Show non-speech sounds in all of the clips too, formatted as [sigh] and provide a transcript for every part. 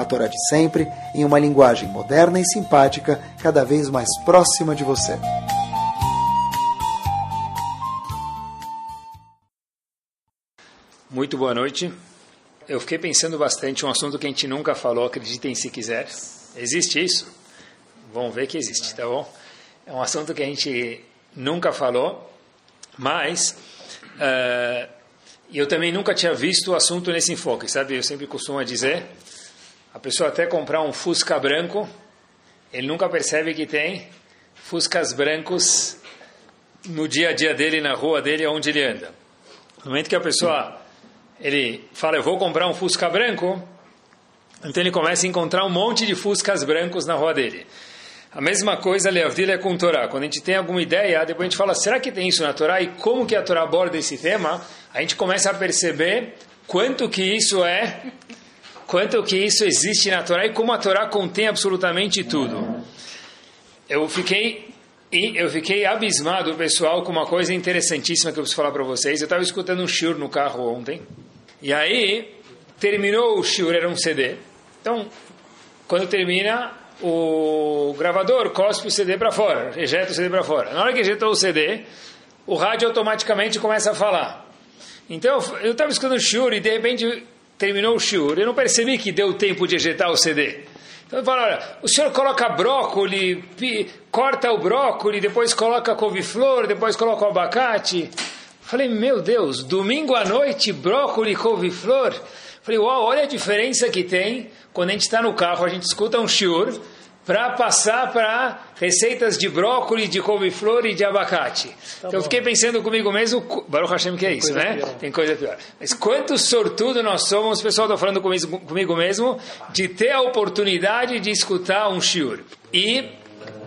a Torá de sempre, em uma linguagem moderna e simpática, cada vez mais próxima de você. Muito boa noite. Eu fiquei pensando bastante um assunto que a gente nunca falou, acreditem se quiser. Existe isso? Vamos ver que existe, tá bom? É um assunto que a gente nunca falou, mas uh, eu também nunca tinha visto o assunto nesse enfoque, sabe? Eu sempre costumo dizer a pessoa até comprar um Fusca branco, ele nunca percebe que tem Fuscas brancos no dia a dia dele, na rua dele, onde ele anda. No momento que a pessoa ele fala, eu vou comprar um Fusca branco, então ele começa a encontrar um monte de Fuscas brancos na rua dele. A mesma coisa, Leavdil, é com Torá. Quando a gente tem alguma ideia, depois a gente fala, será que tem isso na Torá? E como que a Torá aborda esse tema? A gente começa a perceber quanto que isso é quanto que isso existe na Torá e como a Torá contém absolutamente tudo. Eu fiquei eu fiquei abismado, pessoal, com uma coisa interessantíssima que eu preciso falar para vocês. Eu estava escutando um shiur no carro ontem, e aí terminou o shiur, era um CD. Então, quando termina, o gravador cospe o CD para fora, ejeta o CD para fora. Na hora que ejetou o CD, o rádio automaticamente começa a falar. Então, eu estava escutando o shiur e de repente terminou o shiur, eu não percebi que deu tempo de ejetar o CD. Então eu falo, olha, o senhor coloca brócoli, corta o brócoli, depois coloca couve-flor, depois coloca o abacate. Falei, meu Deus, domingo à noite, brócoli, couve-flor. Falei, uau, olha a diferença que tem quando a gente está no carro, a gente escuta um shiur, para passar para receitas de brócolis, de couve-flor e de abacate. Tá então eu fiquei pensando comigo mesmo, Baruch Hashem que é isso, né? Pior. Tem coisa pior. Mas quanto sortudo nós somos, o pessoal está falando comigo, comigo mesmo, de ter a oportunidade de escutar um shiur. E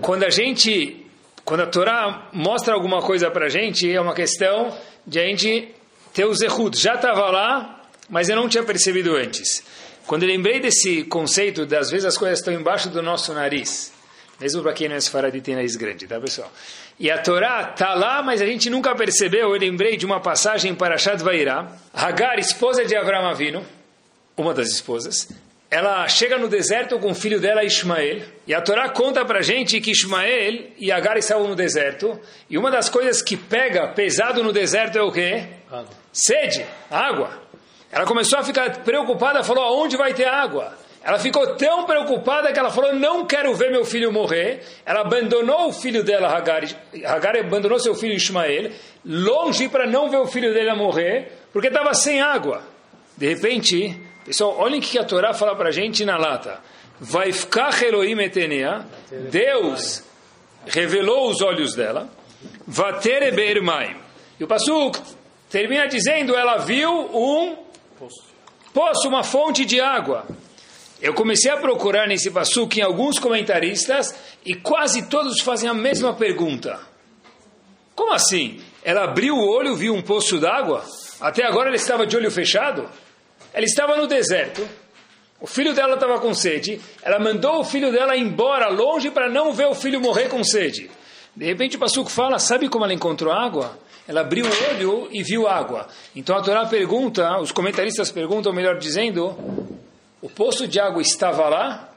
quando a gente, quando a Torá mostra alguma coisa para a gente, é uma questão de a gente ter o zehut. Já estava lá, mas eu não tinha percebido antes. Quando eu lembrei desse conceito, das vezes as coisas estão embaixo do nosso nariz, mesmo para quem não é sefaradi tem nariz grande, tá pessoal? E a Torá está lá, mas a gente nunca percebeu. Eu lembrei de uma passagem para Shad Vairá. Hagar, esposa de Avram Avinu, uma das esposas, ela chega no deserto com o filho dela, Ismael, e a Torá conta para gente que Ismael e Agar estavam no deserto, e uma das coisas que pega pesado no deserto é o quê? Água. Sede, água. Ela começou a ficar preocupada, falou: aonde vai ter água? Ela ficou tão preocupada que ela falou: não quero ver meu filho morrer. Ela abandonou o filho dela, Hagar. Hagar abandonou seu filho Ismael, longe para não ver o filho dela morrer, porque estava sem água. De repente, pessoal, olhem o que a Torá fala para a gente na lata. Vai ficar Elohim etenea. Deus revelou os olhos dela. Vatere beirmaim. E o Pasuk termina dizendo: ela viu um Poço, uma fonte de água. Eu comecei a procurar nesse passuque em alguns comentaristas e quase todos fazem a mesma pergunta. Como assim? Ela abriu o olho, viu um poço d'água? Até agora ela estava de olho fechado? Ela estava no deserto. O filho dela estava com sede. Ela mandou o filho dela embora longe para não ver o filho morrer com sede. De repente o Passuco fala: Sabe como ela encontrou água? Ela abriu o olho e viu água. Então a Torá pergunta, os comentaristas perguntam, melhor dizendo, o poço de água estava lá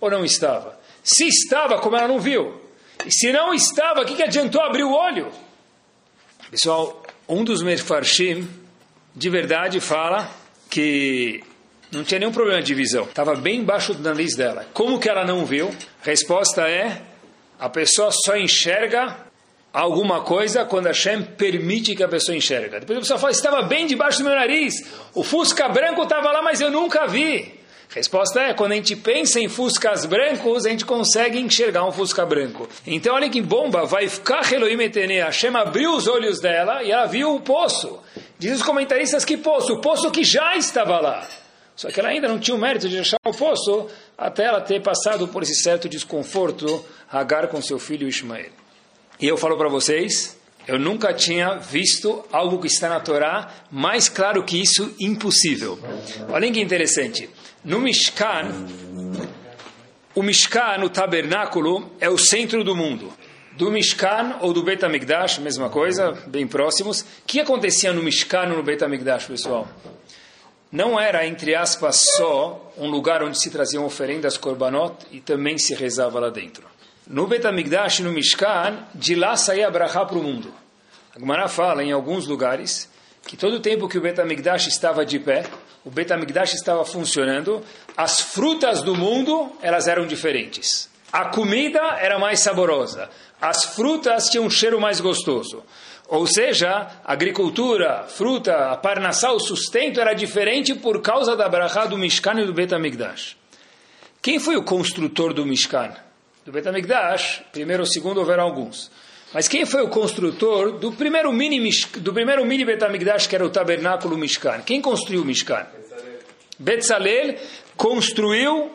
ou não estava? Se estava, como ela não viu? E se não estava, o que, que adiantou abrir o olho? Pessoal, um dos Mefarshim, de verdade, fala que não tinha nenhum problema de visão. Estava bem embaixo do nariz dela. Como que ela não viu? Resposta é, a pessoa só enxerga alguma coisa quando Hashem permite que a pessoa enxerga. Depois a pessoa fala, estava bem debaixo do meu nariz, o Fusca branco estava lá, mas eu nunca vi. Resposta é, quando a gente pensa em Fuscas brancos, a gente consegue enxergar um Fusca branco. Então olha que bomba, vai ficar Elohim Etene, Hashem abriu os olhos dela e ela viu o poço. Diz os comentaristas que poço? O poço que já estava lá. Só que ela ainda não tinha o mérito de achar o poço até ela ter passado por esse certo desconforto, Hagar com seu filho Ismael. E eu falo para vocês, eu nunca tinha visto algo que está na Torá mais claro que isso, impossível. Olhem que interessante. No Mishkan, o Mishkan, o tabernáculo, é o centro do mundo. Do Mishkan ou do Bet HaMikdash, mesma coisa, bem próximos. O que acontecia no Mishkan ou no Bet HaMikdash, pessoal? Não era, entre aspas, só um lugar onde se traziam oferendas korbanot e também se rezava lá dentro. No Bet HaMikdash, no Mishkan, de lá saía Brahá para o mundo. A Gemara fala em alguns lugares que todo o tempo que o Bet HaMikdash estava de pé, o Bet HaMikdash estava funcionando, as frutas do mundo, elas eram diferentes. A comida era mais saborosa, as frutas tinham um cheiro mais gostoso. Ou seja, a agricultura, fruta, a parnassá, o sustento era diferente por causa da brachá do Mishkan e do Bet HaMikdash. Quem foi o construtor do Mishkan? Do Bet HaMikdash, primeiro ou segundo houveram alguns. Mas quem foi o construtor do primeiro mini, do primeiro mini Betamigdash, que era o tabernáculo Mishkan? Quem construiu o Mishkan? Betzalel construiu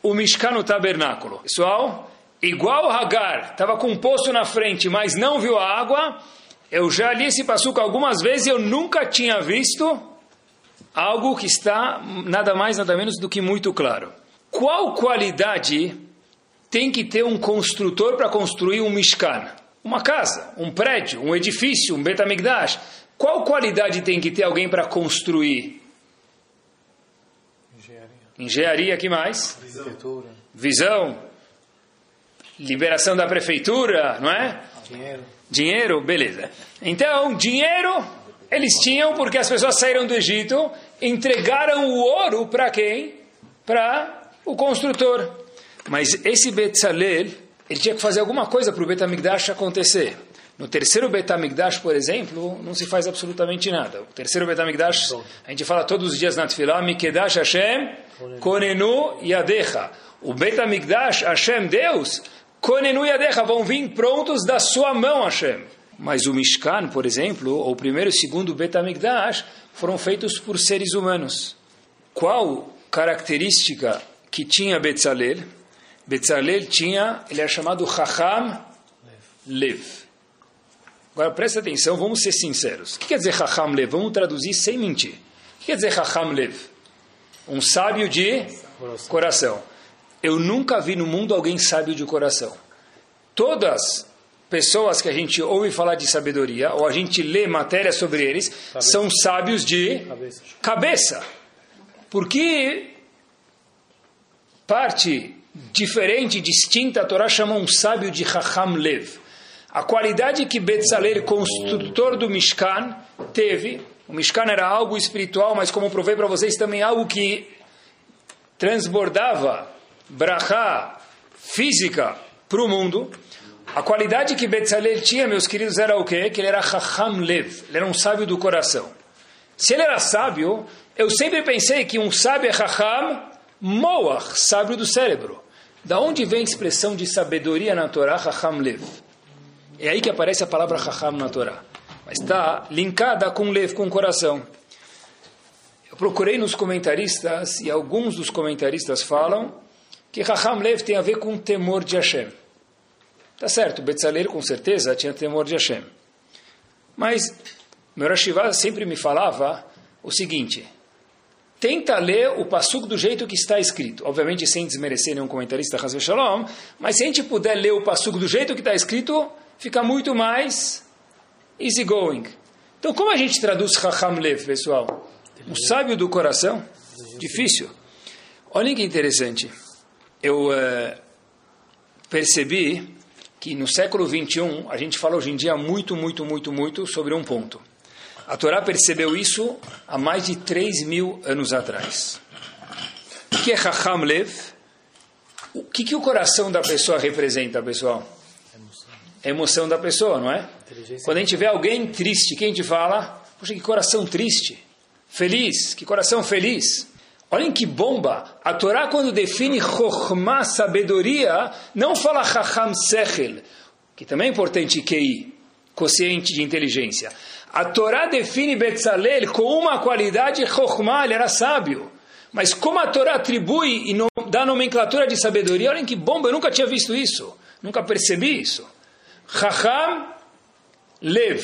o Mishkan, o tabernáculo. Pessoal, igual Hagar, estava com um poço na frente, mas não viu a água, eu já li esse passuco algumas vezes e eu nunca tinha visto algo que está nada mais, nada menos do que muito claro. Qual qualidade tem que ter um construtor para construir um Mishkan? uma casa, um prédio, um edifício, um Betamigdash. Qual qualidade tem que ter alguém para construir? Engenharia. Engenharia, que mais? Visão. Visão. Liberação da prefeitura, não é? Dinheiro. Dinheiro, beleza. Então, dinheiro eles tinham porque as pessoas saíram do Egito, entregaram o ouro para quem? Para o construtor. Mas esse Betzalel, ele tinha que fazer alguma coisa para o Betamigdash acontecer. No terceiro Betamigdash, por exemplo, não se faz absolutamente nada. O terceiro Betamigdash, a gente fala todos os dias na Tfilah, Mikedash Hashem, Konenu Yadecha. O Betamigdash, Hashem, Deus, Konenu Yadecha, vão vir prontos da sua mão, Hashem. Mas o Mishkan, por exemplo, ou o primeiro e o segundo Betamigdash, foram feitos por seres humanos. Qual característica que tinha Betzalel? Betzalel tinha, ele era chamado Chacham Lev. Agora presta atenção, vamos ser sinceros. O que quer dizer Chacham Lev? Vamos traduzir sem mentir. O que quer dizer Chacham Lev? Um sábio de coração. Eu nunca vi no mundo alguém sábio de coração. Todas pessoas que a gente ouve falar de sabedoria, ou a gente lê matéria sobre eles, cabeça. são sábios de cabeça. cabeça. Porque parte diferente, distinta, a Torá chama um sábio de Chacham Lev. A qualidade que Betzalel, construtor do Mishkan, teve, o Mishkan era algo espiritual, mas como provei para vocês, também algo que transbordava brachá física para o mundo. A qualidade que Betzalel tinha, meus queridos, era o quê? Que ele era Chacham Lev, ele era um sábio do coração. Se ele era sábio, eu sempre pensei que um sábio é Chacham Moach, sábio do cérebro. Da onde vem a expressão de sabedoria na Torá, Chacham Lev? É aí que aparece a palavra Chacham na Torá. Mas está linkada com Lev, com o coração. Eu procurei nos comentaristas, e alguns dos comentaristas falam que Chacham Lev tem a ver com temor de Hashem. Tá certo, Betzalel com certeza tinha temor de Hashem. Mas meu Rashivá sempre me falava o seguinte, tenta ler o Passuco do jeito que está escrito. Obviamente, sem desmerecer nenhum comentarista, mas se a gente puder ler o Passuco do jeito que está escrito, fica muito mais easy going. Então, como a gente traduz Chacham Lev, pessoal? Um sábio do coração? Difícil. Olhem que interessante. Eu uh, percebi que no século 21, a gente fala hoje em dia muito, muito, muito, muito sobre um ponto. A Torá percebeu isso há mais de 3 mil anos atrás. O que é Chacham Lev? O que, que o coração da pessoa representa, pessoal? É emoção da pessoa, não é? Quando a gente vê alguém triste, quem te fala? Poxa, que coração triste. Feliz, que coração feliz. Olhem que bomba! A Torá, quando define Chokhmah, sabedoria, não fala Chacham Sechel, que também é importante, QI, consciente de inteligência. A Torá define Betzalel com uma qualidade, Chokhmah, ele era sábio. Mas como a Torá atribui e dá nomenclatura de sabedoria, olhem que bomba, eu nunca tinha visto isso, nunca percebi isso. Chacham Lev.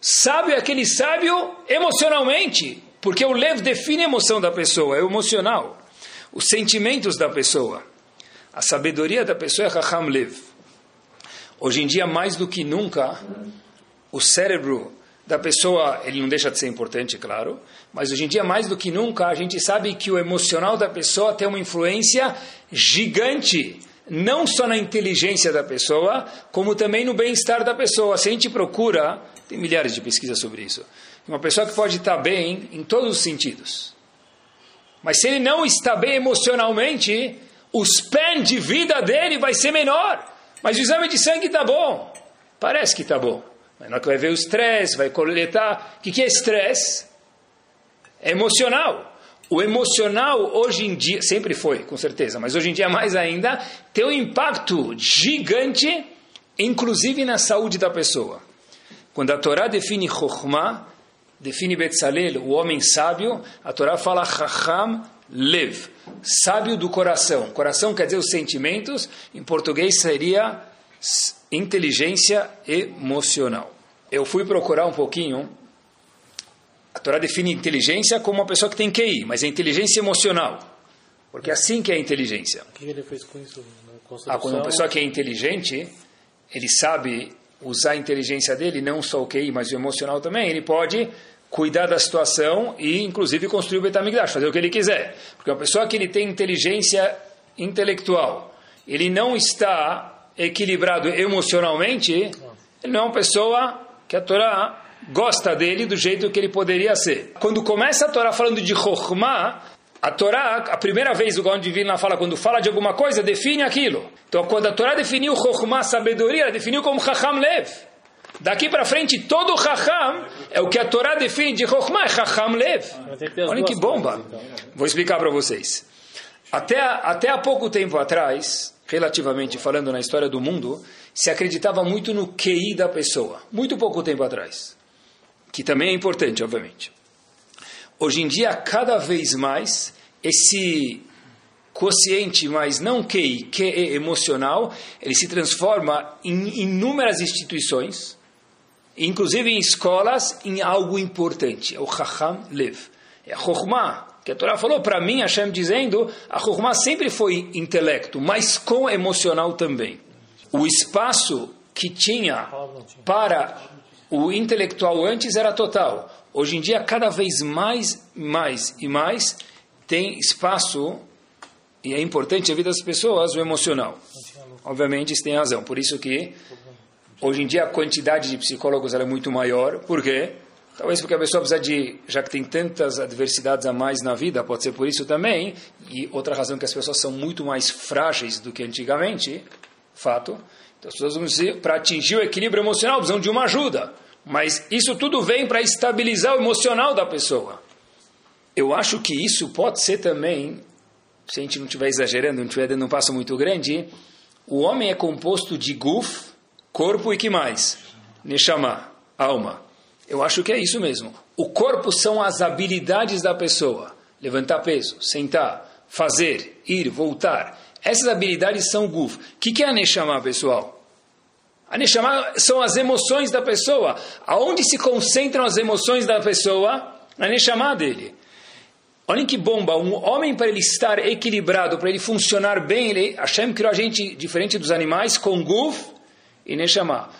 Sábio é aquele sábio emocionalmente, porque o Lev define a emoção da pessoa, é emocional, os sentimentos da pessoa. A sabedoria da pessoa é Chacham Lev. Hoje em dia, mais do que nunca, o cérebro da pessoa, ele não deixa de ser importante, claro, mas hoje em dia, mais do que nunca, a gente sabe que o emocional da pessoa tem uma influência gigante, não só na inteligência da pessoa, como também no bem-estar da pessoa. Se a gente procura, tem milhares de pesquisas sobre isso, uma pessoa que pode estar bem em todos os sentidos, mas se ele não está bem emocionalmente, o span de vida dele vai ser menor, mas o exame de sangue está bom, parece que está bom. Na hora que vai ver o estresse, vai coletar. O que, que é estresse? É emocional. O emocional, hoje em dia, sempre foi, com certeza, mas hoje em dia mais ainda, tem um impacto gigante, inclusive na saúde da pessoa. Quando a Torá define Chokhmah, define Betzalel, o homem sábio, a Torá fala Chacham Lev, sábio do coração. Coração quer dizer os sentimentos, em português seria inteligência emocional. Eu fui procurar um pouquinho. A Torá define inteligência como uma pessoa que tem QI, mas é inteligência emocional. Porque é assim que é a inteligência. O que ele fez com isso? Ah, quando uma pessoa que é inteligente, ele sabe usar a inteligência dele, não só o QI, mas o emocional também, ele pode cuidar da situação e, inclusive, construir o Betamigdash, fazer o que ele quiser. Porque uma pessoa que ele tem inteligência intelectual, ele não está equilibrado emocionalmente, ele não é uma pessoa que a Torá gosta dele do jeito que ele poderia ser. Quando começa a Torá falando de Chokhmah, a Torá, a primeira vez o Gaon Divino fala, quando fala de alguma coisa, define aquilo. Então, quando a Torá definiu Chokhmah, sabedoria, ela definiu como Chacham Lev. Daqui para frente, todo Chacham é o que a Torá define de Chokhmah, é Chacham Lev. Olha que bomba. Então. Vou explicar para vocês. Até, até há pouco tempo atrás, relativamente falando na história do mundo, se acreditava muito no QI da pessoa, muito pouco tempo atrás, que também é importante, obviamente. Hoje em dia, cada vez mais, esse quociente, mas não QI, QE emocional, ele se transforma em inúmeras instituições, inclusive em escolas, em algo importante. É o Chacham Lev. É a Chokhmah, que a Torá falou para mim, Hashem dizendo, a Chokhmah sempre foi intelecto, mas com emocional também. O espaço que tinha para o intelectual antes era total. Hoje em dia, cada vez mais, mais e mais, tem espaço, e é importante a vida das pessoas, o emocional. Obviamente, isso tem razão. Por isso que, hoje em dia, a quantidade de psicólogos é muito maior. Por quê? Talvez porque a pessoa precisa de, já que tem tantas adversidades a mais na vida, pode ser por isso também, e outra razão que as pessoas são muito mais frágeis do que antigamente, fato. Então as pessoas, para atingir o equilíbrio emocional, precisam de uma ajuda. Mas isso tudo vem para estabilizar o emocional da pessoa. Eu acho que isso pode ser também, se a gente não estiver exagerando, não estiver dando um passo muito grande, o homem é composto de guf, corpo e que mais? Neshama, alma. Eu acho que é isso mesmo. O corpo são as habilidades da pessoa. Levantar peso, sentar, fazer, ir, voltar. Essas habilidades são o guf. O que, é a Neshama, pessoal? A Neshama são as emoções da pessoa. Aonde se concentram as emoções da pessoa? Na Neshama dele. Olhem que bomba. Um homem, para ele estar equilibrado, para ele funcionar bem, ele, Hashem criou a gente diferente dos animais, com guf e Neshama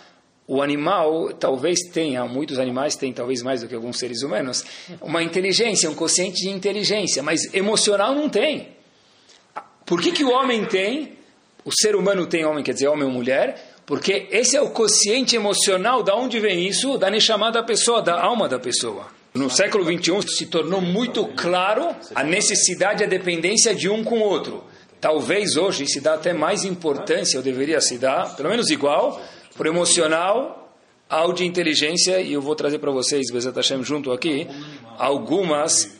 o animal talvez tenha, muitos animais têm talvez mais do que alguns seres humanos, uma inteligência, um consciente de inteligência, mas emocional não tem. Por que, que o homem tem? O ser humano tem homem, quer dizer homem ou mulher? Porque esse é o consciente emocional, da onde vem isso? Da chamada pessoa, da alma da pessoa. No século XXI se tornou muito claro a necessidade e a dependência de um com o outro. Talvez hoje se dá até mais importância, ou deveria se dar, pelo menos igual, por emocional ao de inteligência, e eu vou trazer para vocês, Bezat Hashem, junto aqui, algumas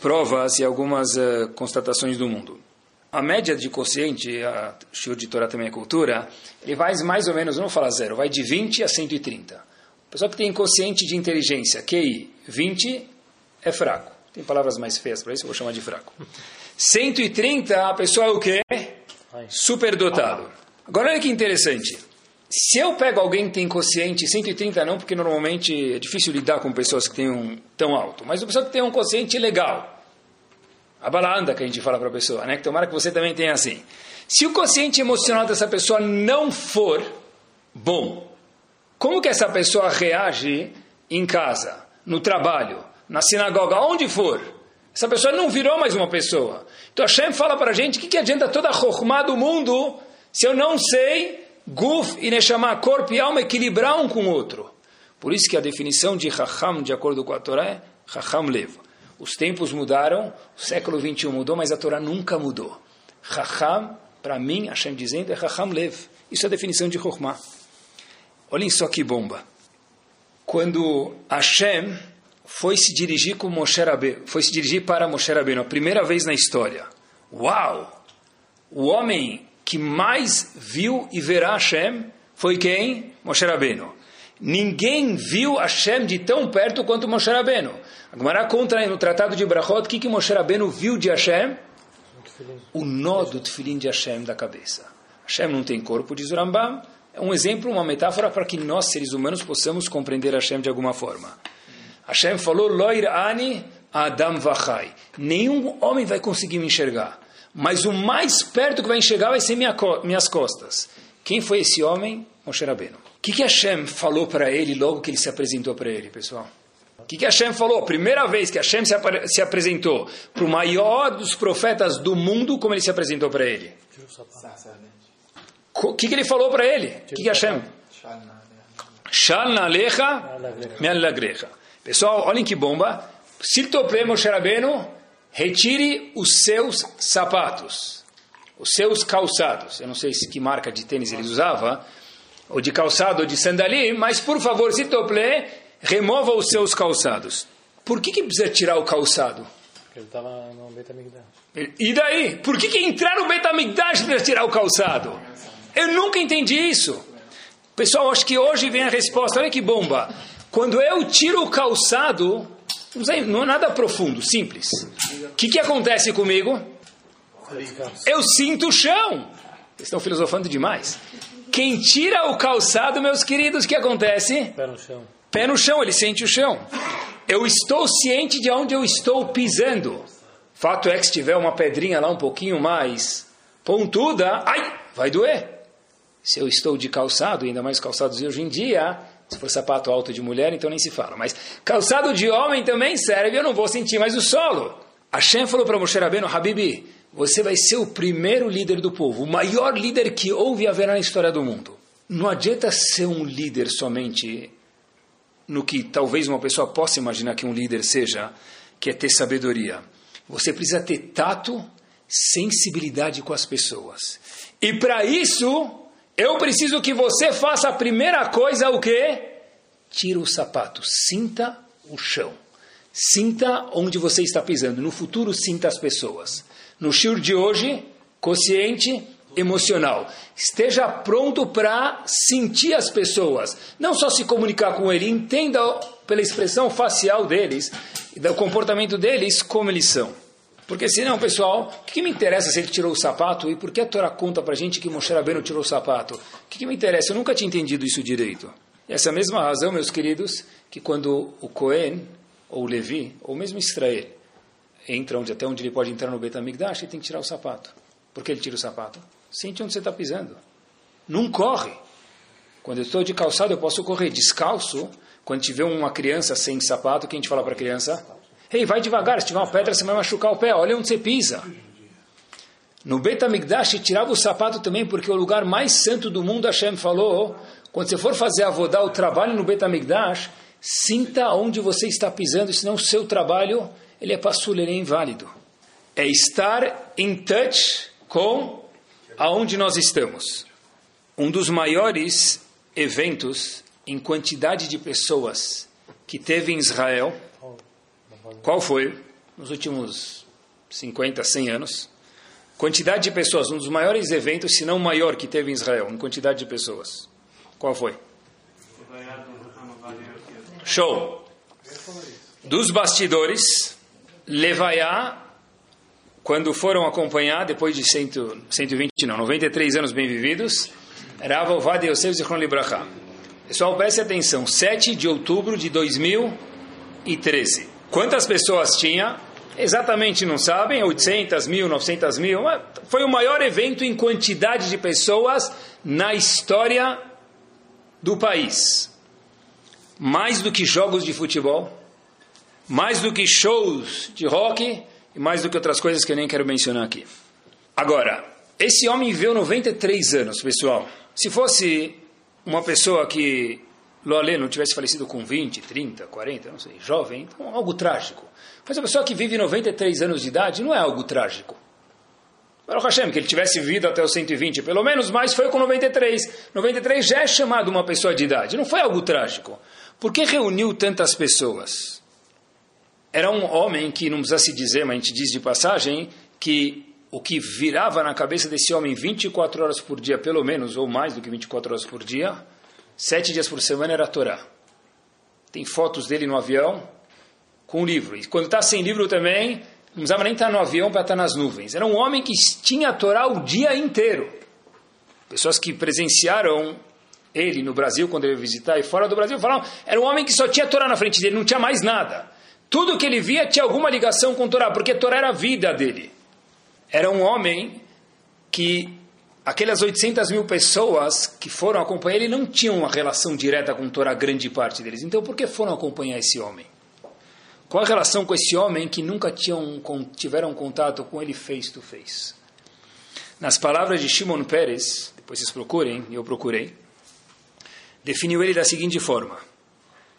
provas e algumas uh, constatações do mundo. A média de consciente, a Shur de Torá também é cultura, ele vai mais ou menos, não falar zero, vai de 20 a 130. O pessoal que tem consciente de inteligência, QI, 20 é fraco. Tem palavras mais feias para isso, eu vou chamar de fraco. 130, a pessoa é o quê? Superdotado. Agora olha que interessante. Se eu pego alguém que tem consciente, 130 não, porque normalmente é difícil lidar com pessoas que têm um tão alto, mas uma pessoa que tem um consciente legal. A balanda que a gente fala para a pessoa, né? Que tomara que você também tenha assim. Se o consciente emocional dessa pessoa não for bom, como que essa pessoa reage em casa, no trabalho, na sinagoga, onde for? Essa pessoa não virou mais uma pessoa. Então Hashem fala para a gente, o que, que adianta toda a chokmah do mundo se eu não sei Guf e Neshama, corpo e alma, equilibrar um com o outro. Por isso que a definição de Chacham, de acordo com a Torá, é Chacham Lev. Os tempos mudaram, o século 21 mudou, mas a Torá nunca mudou. Chacham, para mim, Hashem dizendo, é Chacham Lev. Isso é a definição de Chokhmah. Olhem só que bomba. Quando Hashem foi se dirigir com Moshe Rabbeinu, foi se dirigir para Moshe Rabbeinu, a primeira vez na história. Uau! O homem que mais viu e verá Hashem foi quem? Moshe Rabbeinu. Ninguém viu Hashem de tão perto quanto Moshe Rabbeinu. A Gemara conta no Tratado de Brachot o que, que Moshe Rabbeinu viu de Hashem? O nó do tefilim de Hashem da cabeça. Hashem não tem corpo, diz o. É um exemplo, uma metáfora para que nós, seres humanos, possamos compreender Hashem de alguma forma. Hashem falou, Loir ani Adam vachai. Nenhum homem vai conseguir me enxergar mas o mais perto que vai enxergar vai ser minha, minhas costas. Quem foi esse homem? Moshe Rabbeinu. O que, que Hashem falou para ele logo que ele se apresentou para ele, pessoal? O que, que Hashem falou? Primeira vez que Hashem se, se apresentou para o maior dos profetas do mundo, como ele se apresentou para ele? O que, que ele falou para ele? O que, que Hashem? Shal nalecha me'al Pessoal, olhem que bomba. Siltople Moshe Rabbeinu retire os seus sapatos, os seus calçados. Eu não sei se que marca de tênis ele usava, ou de calçado ou de sandalim, mas por favor, se tople, remova os seus calçados. Por que, que precisa tirar o calçado? Porque ele estava no Betamigdash. E daí? Por que, que entrar no Betamigdash precisa tirar o calçado? Eu nunca entendi isso. Pessoal, acho que hoje vem a resposta. Olha que bomba. Quando eu tiro o calçado, não é nada profundo, simples. O que, que acontece comigo? Eu sinto o chão. Vocês estão filosofando demais. Quem tira o calçado, meus queridos, o que acontece? Pé no chão. Pé no chão, ele sente o chão. Eu estou ciente de onde eu estou pisando. Fato é que se tiver uma pedrinha lá um pouquinho mais pontuda, ai, vai doer. Se eu estou de calçado, ainda mais calçados hoje em dia, se for sapato alto de mulher, então nem se fala. Mas calçado de homem também serve, eu não vou sentir mais o solo. Hashem falou para Moshe Rabbeinu, Habibi, você vai ser o primeiro líder do povo, o maior líder que houve e haverá na história do mundo. Não adianta ser um líder somente no que talvez uma pessoa possa imaginar que um líder seja, que é ter sabedoria. Você precisa ter tato, sensibilidade com as pessoas. E para isso, eu preciso que você faça a primeira coisa, o quê? Tira o sapato, sinta o chão. Sinta onde você está pisando. No futuro, sinta as pessoas. No shur de hoje, consciente, emocional. Esteja pronto para sentir as pessoas. Não só se comunicar com ele, entenda pela expressão facial deles e do comportamento deles como eles são. Porque senão, pessoal, o que, que, me interessa se ele tirou o sapato e por que a Torá conta para gente que Moshe Rabbeinu tirou o sapato? O que, que, me interessa? Eu nunca tinha entendido isso direito. E essa mesma razão, meus queridos, que quando o Cohen, ou o Levi, ou mesmo Israel, entra onde, até onde ele pode entrar no Betamigdash, ele tem que tirar o sapato. Por que ele tira o sapato? Sente onde você está pisando. Não corre. Quando eu estou de calçado, eu posso correr descalço. Quando tiver uma criança sem sapato, o que a gente fala para a criança? Ei, vai devagar, se tiver uma pedra você vai machucar o pé, olha onde você pisa. No Beit HaMikdash tirava o sapato também, porque o lugar mais santo do mundo, Hashem falou, quando você for fazer a vodá, o trabalho no Beit HaMikdash, sinta onde você está pisando, senão o seu trabalho, ele é passul, ele é inválido. É estar em touch com aonde nós estamos. Um dos maiores eventos em quantidade de pessoas que teve em Israel qual foi, nos últimos 50, 100 anos, quantidade de pessoas, um dos maiores eventos, se não o maior que teve em Israel, em quantidade de pessoas? Qual foi? Show! Dos bastidores, Levaiá, quando foram acompanhar, depois de 100, 120, não, 93 anos bem vividos, Rav Ovadia Yosef Zichron Libraha. Pessoal, preste atenção, 7 de outubro de 2013. Quantas pessoas tinha? Exatamente não sabem, 800 mil, 900 mil. Foi o maior evento em quantidade de pessoas na história do país. Mais do que jogos de futebol, mais do que shows de rock e mais do que outras coisas que eu nem quero mencionar aqui. Agora, esse homem viveu 93 anos, pessoal. Se fosse uma pessoa que Loalê não tivesse falecido com 20, 30, 40, não sei, jovem, então algo trágico. Mas a pessoa que vive 93 anos de idade não é algo trágico. Baruch Hashem, que ele tivesse vivido até os 120, pelo menos, mas foi com 93. 93 já é chamado uma pessoa de idade, não foi algo trágico. Por que reuniu tantas pessoas? Era um homem que, não precisa se dizer, mas a gente diz de passagem, que o que virava na cabeça desse homem 24 horas por dia, pelo menos, ou mais do que 24 horas por dia, sete dias por semana era a Torá. Tem fotos dele no avião com livro. E quando está sem livro também, não precisava nem estar tá no avião para estar tá nas nuvens. Era um homem que tinha a Torá o dia inteiro. Pessoas que presenciaram ele no Brasil, quando ele ia visitar, e fora do Brasil, falaram, era um homem que só tinha Torá na frente dele, não tinha mais nada. Tudo que ele via tinha alguma ligação com Torá, porque Torá era a vida dele era um homem que aquelas 800 mil pessoas que foram acompanhar ele não tinham uma relação direta com Torá, grande parte deles. Então, por que foram acompanhar esse homem? Qual a relação com esse homem que nunca tinham, tiveram contato com ele face to face? Nas palavras de Shimon Peres, depois vocês procurem, eu procurei, definiu ele da seguinte forma: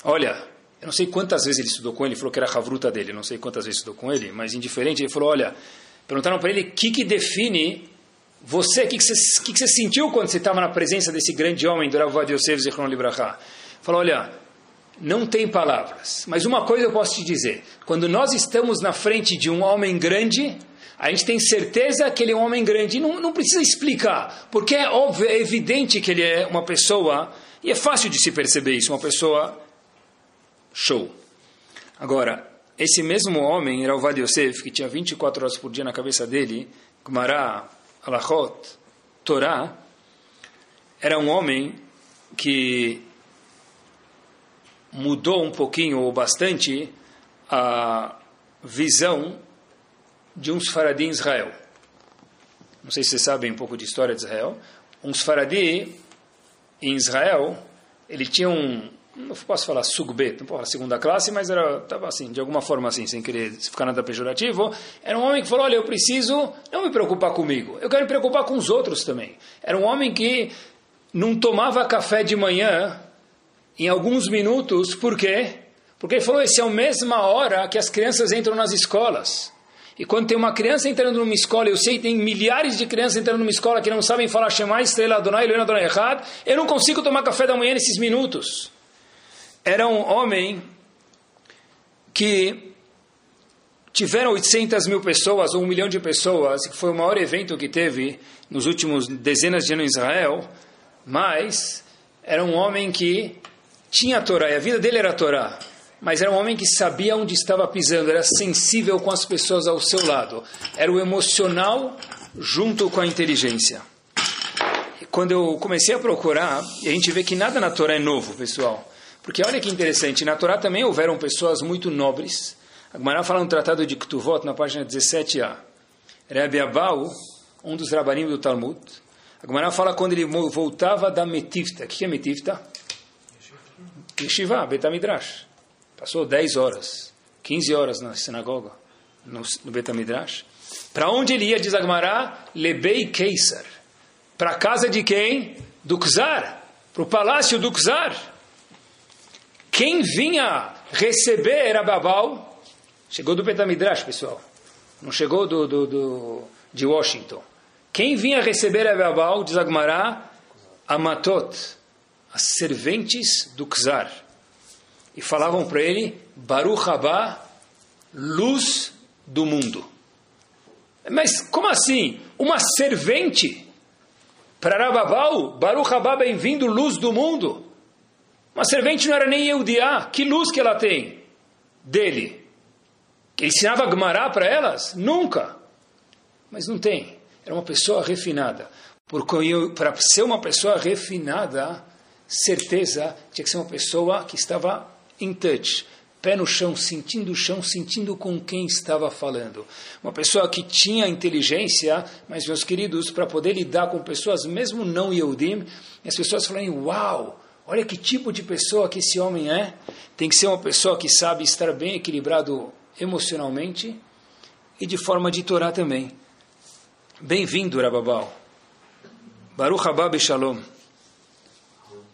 Olha, eu não sei quantas vezes ele estudou com ele, falou que era a ravruta dele, não sei quantas vezes estudou com ele, mas indiferente, ele falou: Olha, Perguntaram para ele o que, que define você, o que, que, você, que, que você sentiu quando você estava na presença desse grande homem, do Rav Yosef Zichron Libraha? Falou, olha, não tem palavras, mas uma coisa eu posso te dizer, quando nós estamos na frente de um homem grande, a gente tem certeza que ele é um homem grande, não, não precisa explicar, porque é óbvio, é evidente que ele é uma pessoa, e é fácil de se perceber isso, uma pessoa show. Agora, esse mesmo homem, era o Vad Yosef, que tinha 24 horas por dia na cabeça dele, Gmará, Alachot, Torá, era um homem que mudou um pouquinho ou bastante a visão de uns Faradi em Israel. Não sei se vocês sabem um pouco de história de Israel. Uns Faradi em Israel, ele tinha um, não posso falar sugbet, não posso falar segunda classe, mas era tava assim, de alguma forma assim, sem querer ficar nada pejorativo. Era um homem que falou: Olha, eu preciso não me preocupar comigo, eu quero me preocupar com os outros também. Era um homem que não tomava café de manhã em alguns minutos, por quê? Porque ele falou: Essa é a mesma hora que as crianças entram nas escolas. E quando tem uma criança entrando numa escola, eu sei que tem milhares de crianças entrando numa escola que não sabem falar Shema, Estrela, Adonai, Elohim, Adonai, Errad, eu não consigo tomar café da manhã nesses minutos era um homem que tiveram 800 mil pessoas, ou um milhão de pessoas, que foi o maior evento que teve nos últimos dezenas de anos em Israel, mas era um homem que tinha a Torá, e a vida dele era a Torá, mas era um homem que sabia onde estava pisando, era sensível com as pessoas ao seu lado, era o emocional junto com a inteligência. E quando eu comecei a procurar, a gente vê que nada na Torá é novo, pessoal. Porque olha que interessante, na Torá também houveram pessoas muito nobres. A Gemara fala no Tratado de Ktuvot, na página 17a. Rebbe Abau, um dos rabanim do Talmud, a Gemara fala quando ele voltava da Metifta. O que é Metifta? Yeshiva, Betamidrash. Passou 10 horas, 15 horas na sinagoga, no, no Betamidrash. Para onde ele ia, diz a Gemara? Lebei Keisar. Para a casa de quem? Do Czar. Para o palácio do Czar. Quem vinha receber era Babal, chegou do Betamidrash, pessoal, não chegou do, do, do, de Washington. Quem vinha receber era Babal, diz Agmará, Amatot, as serventes do Czar. E falavam para ele, Baruch Haba, luz do mundo. Mas como assim? Uma servente? Para Rababal, Baruch Haba, bem-vindo, luz do mundo. Uma servente não era nem Eudiá. Que luz que ela tem? Dele. Que ensinava Gmará para elas? Nunca. Mas não tem. Era uma pessoa refinada. Para ser uma pessoa refinada, certeza tinha que ser uma pessoa que estava em touch, pé no chão, sentindo o chão, sentindo com quem estava falando. Uma pessoa que tinha inteligência, mas, meus queridos, para poder lidar com pessoas, mesmo não Yehudim, as pessoas falam: Uau, olha que tipo de pessoa que esse homem é. Tem que ser uma pessoa que sabe estar bem equilibrado emocionalmente e de forma de Torá também. Bem-vindo, Rababal. Baruch Haba e Shalom.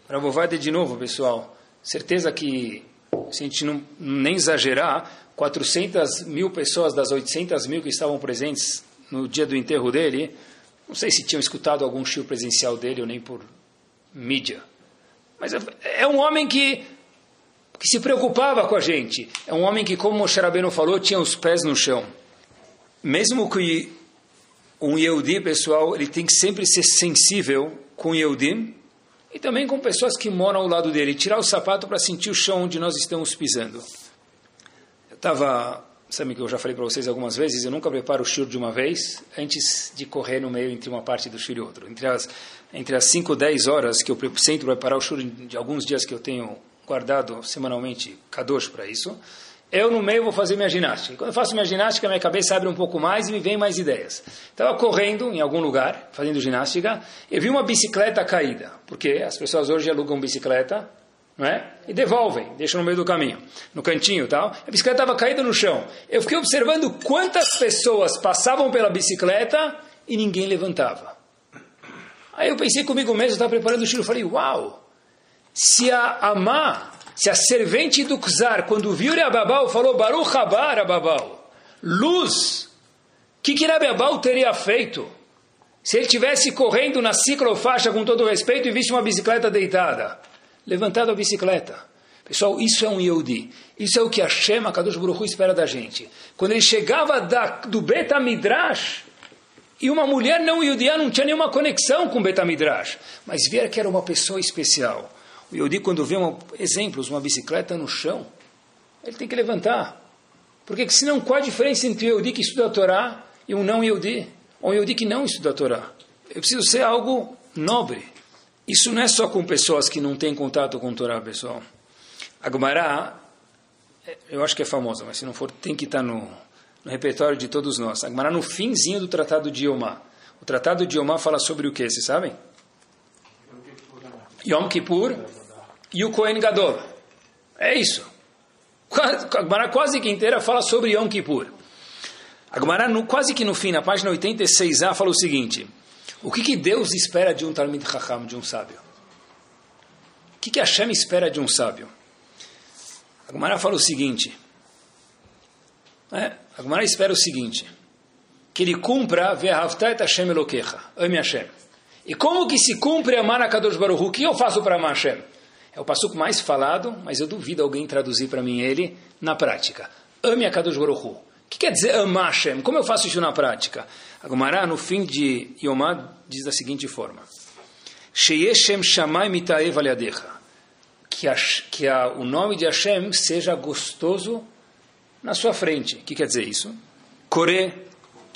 Rabovade de novo, pessoal. Certeza que, se a gente não nem exagerar, 400 mil pessoas das 800 mil que estavam presentes no dia do enterro dele, não sei se tinham escutado algum show presencial dele ou nem por mídia. Mas é, um homem que, que se preocupava com a gente. É um homem que, como o Xarabeno falou, tinha os pés no chão. Mesmo que um Yehudi, pessoal, ele tem que sempre ser sensível com Yehudim e também com pessoas que moram ao lado dele. Tirar o sapato para sentir o chão onde nós estamos pisando. Eu estava, sabe que eu já falei para vocês algumas vezes, eu nunca preparo o shur de uma vez antes de correr no meio entre uma parte do shur e outro. Entre as, entre as 5 10 horas que eu sempre preparar o shur de alguns dias que eu tenho guardado semanalmente kadosh para isso, eu no meio vou fazer minha ginástica. Quando eu faço minha ginástica, minha cabeça abre um pouco mais e me vem mais ideias. Estava correndo em algum lugar, fazendo ginástica, e vi uma bicicleta caída, porque as pessoas hoje alugam bicicleta, não é? E devolvem, deixam no meio do caminho, no cantinho, tal. A bicicleta estava caída no chão. Eu fiquei observando quantas pessoas passavam pela bicicleta e ninguém levantava. Aí eu pensei comigo mesmo, estava preparando o estilo, falei, uau, se a Amá se a servente do Czar, quando viu Rababal, falou Baruch Haba Rababal, luz, o que, que Rababal teria feito? Se ele tivesse correndo na ciclofaixa com todo respeito e visse uma bicicleta deitada, levantado a bicicleta. Pessoal, isso é um Yehudi. Isso é o que Hashem, Kadosh Baruch espera da gente. Quando ele chegava da, do Beta Midrash, e uma mulher não Yehudiá não tinha nenhuma conexão com Beta Midrash, mas via que era uma pessoa especial. O Yodi, quando vê uma, exemplos, uma bicicleta no chão, ele tem que levantar. Porque senão, qual a diferença entre o Yodi que estuda a Torá e um não Yodi? Ou um Yodi que não estuda a Torá? Eu preciso ser algo nobre. Isso não é só com pessoas que não têm contato com a Torá, pessoal. A eu acho que é famosa, mas se não for, tem que estar no, no repertório de todos nós. A no finzinho do Tratado de Yomá. O Tratado de Yomá fala sobre o que, vocês sabem? Yom Kippur e o Kohen Gadol. É isso. A quase que inteira fala sobre Yom Kippur. A quase que no fim, na página 86a, fala o seguinte: O que, que Deus espera de um Talmud Chacham, de um sábio? O que, que Hashem espera de um sábio? A Gemara fala o seguinte: é, A Gemara espera o seguinte: que ele cumpra Ve'ahavta Hashem Elokecha, ame Hashem. E como que se cumpre amar a Kadosh Baruch? O que eu faço para amar Hashem? É o passuco mais falado, mas eu duvido alguém traduzir para mim ele na prática. Ame a Kadosh Baruch. O que quer dizer amar Hashem? Como eu faço isso na prática? A Gumara, no fim de Yomad, diz da seguinte forma. Sheyeshem Shamay Mitaev Aliadecha. Que, que a, o nome de Hashem seja gostoso na sua frente. O que quer dizer isso? Kore,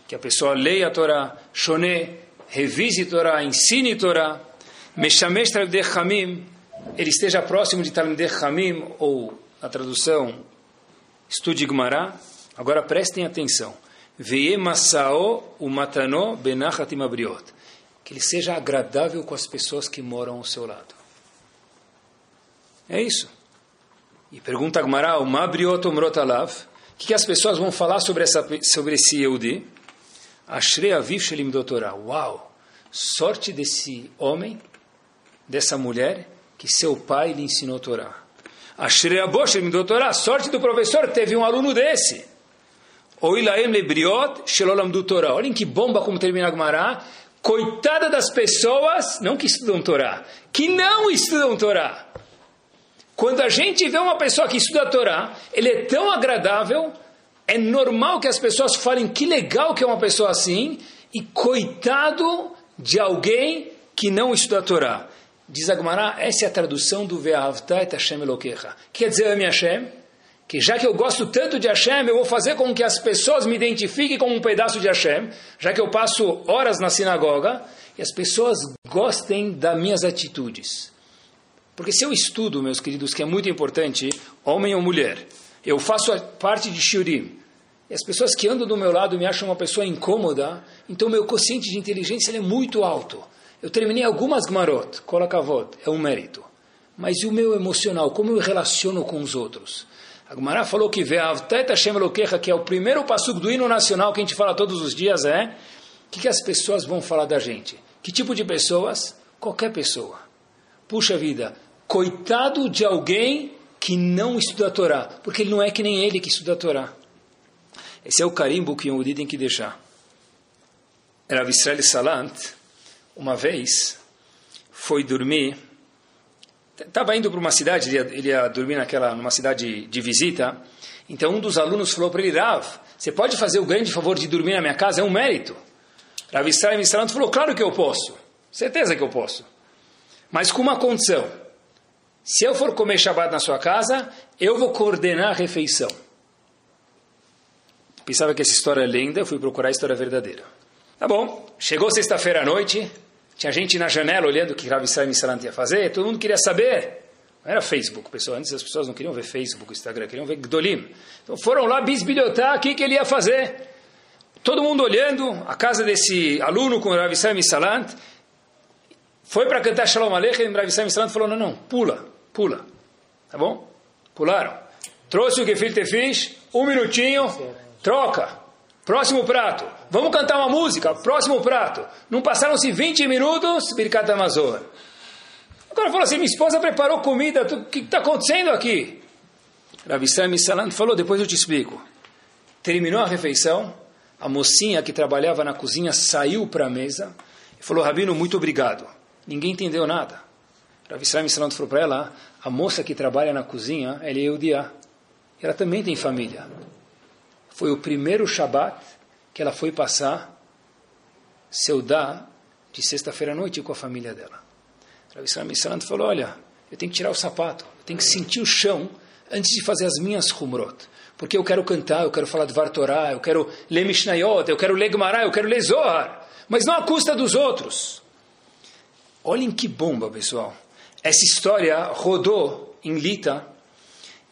que a pessoa leia a Torá. Shone, revise a Torá, ensine a Torá. Meshamesh Hamim, ele esteja próximo de Talmidei Hamim, ou, na tradução, estude Gmará. Agora prestem atenção. Veie Masao Umatano Benachatim Abriot. Que ele seja agradável com as pessoas que moram ao seu lado. É isso. E pergunta Gmará, o Mabriot Omrot Alav. O que, que as pessoas vão falar sobre, essa, sobre esse Yehudi? Ashrei Aviv Shelim Doutorá. Uau! Sorte desse homem, dessa mulher, que seu pai lhe ensinou Torá. Ashrei Abosher me doutorá. Sorte do professor que teve um aluno desse. Oilaem lebriot shelolam do Torá. Olhem que bomba como termina a Gemara. Coitada das pessoas, não que estudam Torá, que não estudam Torá. Quando a gente vê uma pessoa que estuda a Torá, ele é tão agradável, é normal que as pessoas falem que legal que é uma pessoa assim, e coitado de alguém que não estuda a Torá. Diz Agmará, essa é a tradução do Ve'ahavta et Hashem Elokecha. Quer dizer, ame Hashem, que já que eu gosto tanto de Hashem, eu vou fazer com que as pessoas me identifiquem como um pedaço de Hashem, já que eu passo horas na sinagoga, e as pessoas gostem das minhas atitudes. Porque se eu estudo, meus queridos, que é muito importante, homem ou mulher, eu faço parte de Shurim, e as pessoas que andam do meu lado me acham uma pessoa incômoda, então meu quociente de inteligência é muito alto. Eu terminei algumas Gmarot, Kolakavot, é um mérito. Mas e o meu emocional, como eu relaciono com os outros? A Gemara falou que Ve'avtet Hashem Elokecha, que é o primeiro passugo do hino nacional que a gente fala todos os dias, é o que, que as pessoas vão falar da gente? Que tipo de pessoas? Qualquer pessoa. Puxa vida, coitado de alguém que não estuda a Torá, porque ele não é que nem ele que estuda a Torá. Esse é o carimbo que o Yehudi tem que deixar. Era Israel Salant, uma vez, foi dormir estava indo para uma cidade, ele ia, ele ia, dormir naquela, numa cidade de visita, então um dos alunos falou para ele, Rav, você pode fazer o grande favor de dormir na minha casa? É um mérito. Rav Israel Mistralanto falou, claro que eu posso, certeza que eu posso, mas com uma condição, se eu for comer Shabbat na sua casa, eu vou coordenar a refeição. Pensava que essa história é lenda, eu fui procurar a história verdadeira. Tá bom, chegou sexta-feira à noite, tinha gente na janela olhando o que Rav Israel Misalant ia fazer, todo mundo queria saber. Não era Facebook, pessoal. Antes as pessoas não queriam ver Facebook, Instagram, queriam ver Gdolim. Então foram lá bisbilhotar o que, que ele ia fazer. Todo mundo olhando, a casa desse aluno com Rav Israel Misalant. Foi para cantar Shalom Aleichem, Rav Israel Misalant falou, não, não, pula, pula. Tá bom? Pularam. Trouxe o Gefilte Fish, um minutinho, troca. Próximo prato. Vamos cantar uma música. Próximo prato. Não passaram-se 20 minutos, Birkat Amazon. Agora falou assim: minha esposa preparou comida. O que está acontecendo aqui? Rabi Sami Salant falou: depois eu te explico. Terminou a refeição. A mocinha que trabalhava na cozinha saiu para a mesa e falou: Rabino, muito obrigado. Ninguém entendeu nada. Rabi Sami Salant falou para ela: a moça que trabalha na cozinha, ela é Eudia. Ela também tem família foi o primeiro Shabat que ela foi passar seu dá de sexta-feira à noite com a família dela. Rabi Salam Salant falou, olha, eu tenho que tirar o sapato, eu tenho que sentir o chão antes de fazer as minhas humrot. Porque eu quero cantar, eu quero falar de Vartorá, eu quero ler Mishnayot, eu quero ler Gemara, eu quero ler Zohar. Mas não à custa dos outros. Olhem que bomba, pessoal. Essa história rodou em Lita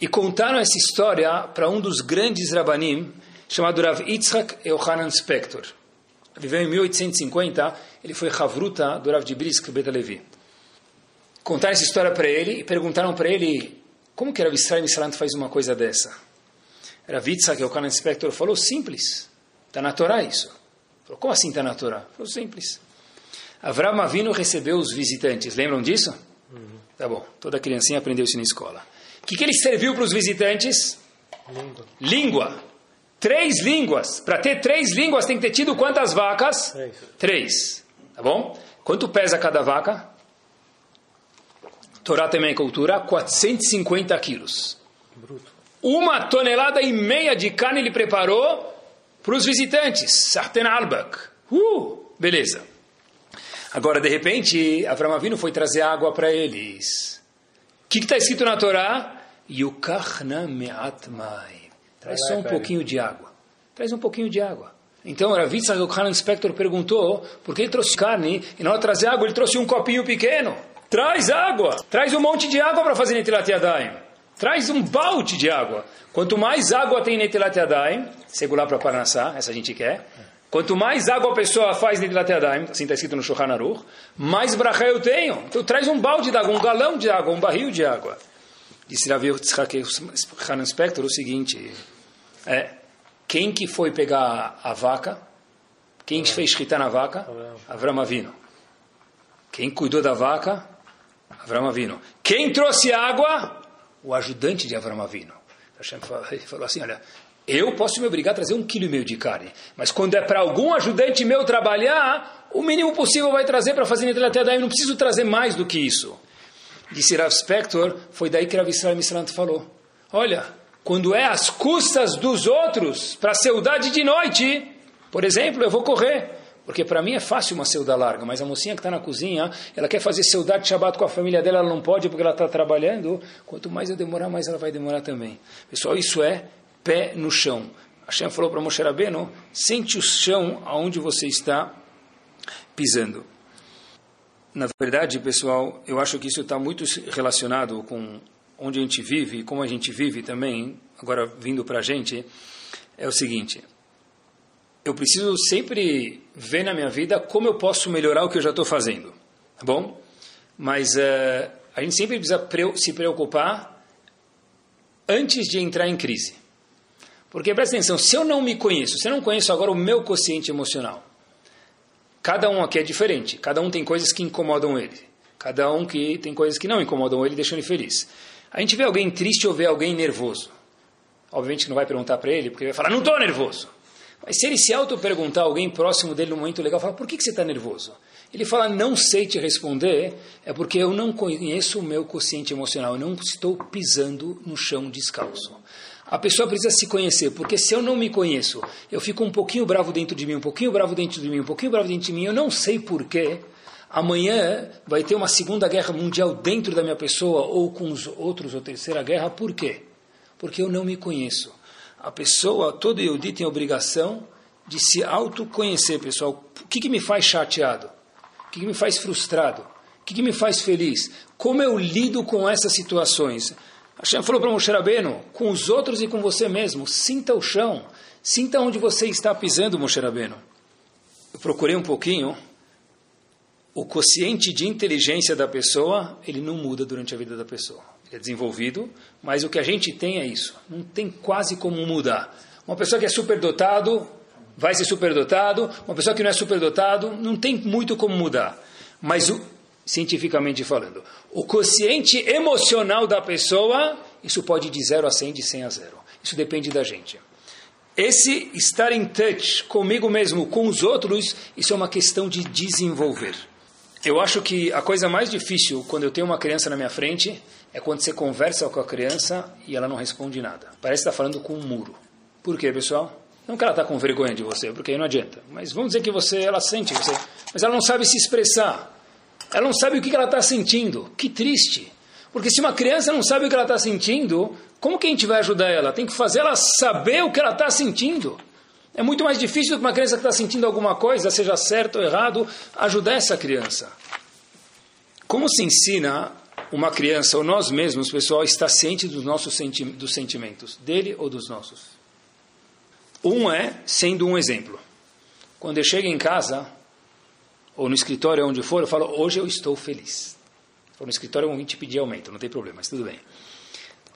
e contaram essa história para um dos grandes rabanim, chamado Rav Yitzhak Yohanan Spector. Viveu em 1850, ele foi Havruta do Rav de Brisk Betalevi. Contaram essa história para ele e perguntaram para ele como que Rav Israel Misalant faz uma coisa dessa. Rav Yitzhak Yohanan Spector falou, simples, está na Torá isso. Falou, como assim está na Torá? Falou, simples. Avram Avinu recebeu os visitantes, lembram disso? Uhum. Tá bom, toda criancinha aprendeu isso na escola. O que, que ele serviu para os visitantes? Língua. Língua. Três línguas. Para ter três línguas tem que ter tido quantas vacas? Três. Três. Tá bom? Quanto pesa cada vaca? Torá também é cultura, 450 quilos. Bruto. Uma tonelada e meia de carne ele preparou para os visitantes. Sarten albak. Uh, beleza. Agora, de repente, Avram Avinu foi trazer água para eles. O que está escrito na Torá? Yukachna me'at mai. Traz só um pouquinho de água. Traz um pouquinho de água. Então, Ravitz Yochanan Spector perguntou por que ele trouxe carne e na hora de trazer água ele trouxe um copinho pequeno. Traz água! Traz um monte de água para fazer Netilat Yadayim. Traz um balde de água. Quanto mais água tem Netilat Yadayim, segurar para Parnassá, essa a gente quer. Quanto mais água a pessoa faz Netilat Yadayim, assim está escrito no Shulchan Aruch, mais brachá eu tenho. Então traz um balde de água, um galão de água, um barril de água. Disse Rav Yitzhak Hanan Spector o seguinte, é, quem que foi pegar a vaca? Quem Avram. fez escrita na vaca? Avram Avino. Quem cuidou da vaca? Avram Avino. Quem trouxe água? O ajudante de Avram Avino. Hashem [laughs] falou assim, olha, eu posso me obrigar a trazer um quilo e meio de carne, mas quando é para algum ajudante meu trabalhar, o mínimo possível vai trazer para fazer Netilat Yadayim, não preciso trazer mais do que isso. Disse Rav Spector, foi daí que Rav Israel Misrant falou. Olha, quando é às custas dos outros, para a saudade de noite, por exemplo, eu vou correr. Porque para mim é fácil uma seuda larga, mas a mocinha que está na cozinha, ela quer fazer seudá de Shabbat com a família dela, ela não pode porque ela está trabalhando. Quanto mais eu demorar, mais ela vai demorar também. Pessoal, isso é pé no chão. A Hashem falou para Moshe Rabbeinu, sente o chão aonde você está pisando. Na verdade, pessoal, eu acho que isso está muito relacionado com onde a gente vive como a gente vive também, agora vindo para a gente, é o seguinte eu preciso sempre ver na minha vida como eu posso melhorar o que eu já estou fazendo, tá bom? Mas uh, a gente sempre precisa se preocupar antes de entrar em crise. Porque presta atenção, se eu não me conheço, se eu não conheço agora o meu consciente emocional, cada um aqui é diferente, cada um tem coisas que incomodam ele, cada um que tem coisas que não incomodam ele e deixam ele feliz. A gente vê alguém triste ou vê alguém nervoso. Obviamente não vai perguntar para ele, porque ele vai falar, não estou nervoso. Mas se ele se auto-perguntar, alguém próximo dele no momento legal, fala, por que, que você está nervoso? Ele fala, não sei te responder, é porque eu não conheço o meu consciente emocional, eu não estou pisando no chão descalço. A pessoa precisa se conhecer, porque se eu não me conheço, eu fico um pouquinho bravo dentro de mim, um pouquinho bravo dentro de mim, um pouquinho bravo dentro de mim, eu não sei porquê. Amanhã vai ter uma segunda guerra mundial dentro da minha pessoa, ou com os outros, ou terceira guerra, por quê? Porque eu não me conheço. A pessoa, todo Yehudi tem a obrigação de se autoconhecer, pessoal. O que, que me faz chateado? O que, que me faz frustrado? O que, que me faz feliz? Como eu lido com essas situações? Hashem falou para Moshe Rabbeinu, com os outros e com você mesmo, sinta o chão, sinta onde você está pisando, Moshe Rabbeinu. Eu procurei um pouquinho, o quociente de inteligência da pessoa, ele não muda durante a vida da pessoa é desenvolvido, mas o que a gente tem é isso. Não tem quase como mudar. Uma pessoa que é superdotado vai ser superdotado, uma pessoa que não é superdotado não tem muito como mudar. Mas o, cientificamente falando, o quociente emocional da pessoa, isso pode ir de 0 a 100, de 100 a 0. Isso depende da gente. Esse estar em touch comigo mesmo, com os outros, isso é uma questão de desenvolver. Eu acho que a coisa mais difícil quando eu tenho uma criança na minha frente é quando você conversa com a criança e ela não responde nada. Parece que está falando com um muro. Por quê, pessoal? Não que ela está com vergonha de você, porque aí não adianta. Mas vamos dizer que você, ela sente você, mas ela não sabe se expressar. Ela não sabe o que ela está sentindo. Que triste. Porque se uma criança não sabe o que ela está sentindo, como que a gente vai ajudar ela? Tem que fazer ela saber o que ela está sentindo. É muito mais difícil do que uma criança que está sentindo alguma coisa, seja certo ou errado, ajudar essa criança. Como se ensina uma criança, ou nós mesmos, pessoal, está ciente dos nossos senti dos sentimentos, dele ou dos nossos. Um é sendo um exemplo. Quando eu chego em casa, ou no escritório, onde for, eu falo, hoje eu estou feliz. Ou no escritório eu vou te pedir aumento, não tem problema, mas tudo bem.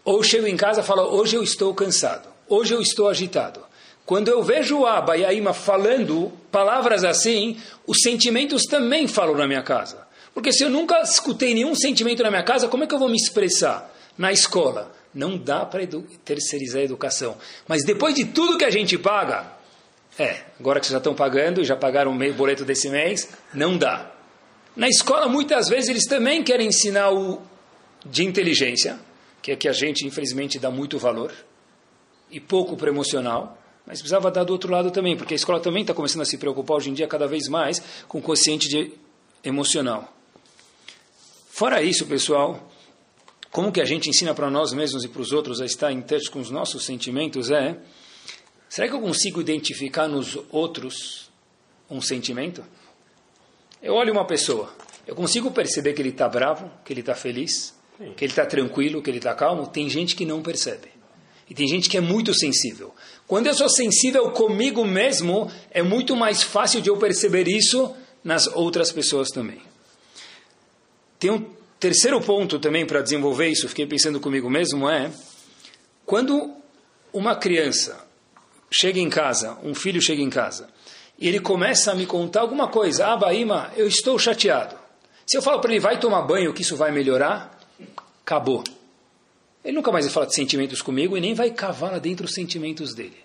Ou chego em casa e falo, hoje eu estou cansado, hoje eu estou agitado. Quando eu vejo o Abba e a Ima falando palavras assim, os sentimentos também falam na minha casa. Porque se eu nunca escutei nenhum sentimento na minha casa, como é que eu vou me expressar na escola? Não dá para terceirizar a educação. Mas depois de tudo que a gente paga, é, agora que vocês já estão pagando, já pagaram o boleto desse mês, não dá. Na escola, muitas vezes, eles também querem ensinar o de inteligência, que é que a gente, infelizmente, dá muito valor, e pouco para emocional. Mas precisava dar do outro lado também, porque a escola também está começando a se preocupar hoje em dia cada vez mais com o consciente de emocional. Fora isso, pessoal, como que a gente ensina para nós mesmos e para os outros a estar em touch com os nossos sentimentos é: será que eu consigo identificar nos outros um sentimento? Eu olho uma pessoa, eu consigo perceber que ele está bravo, que ele está feliz, Sim. que ele está tranquilo, que ele está calmo. Tem gente que não percebe. E tem gente que é muito sensível. Quando eu sou sensível comigo mesmo, é muito mais fácil de eu perceber isso nas outras pessoas também. Tem um terceiro ponto também para desenvolver isso, fiquei pensando comigo mesmo, é quando uma criança chega em casa, um filho chega em casa, e ele começa a me contar alguma coisa, ah, Baíma, eu estou chateado. Se eu falo para ele, vai tomar banho, que isso vai melhorar, acabou. Ele nunca mais vai falar de sentimentos comigo e nem vai cavar lá dentro os sentimentos dele.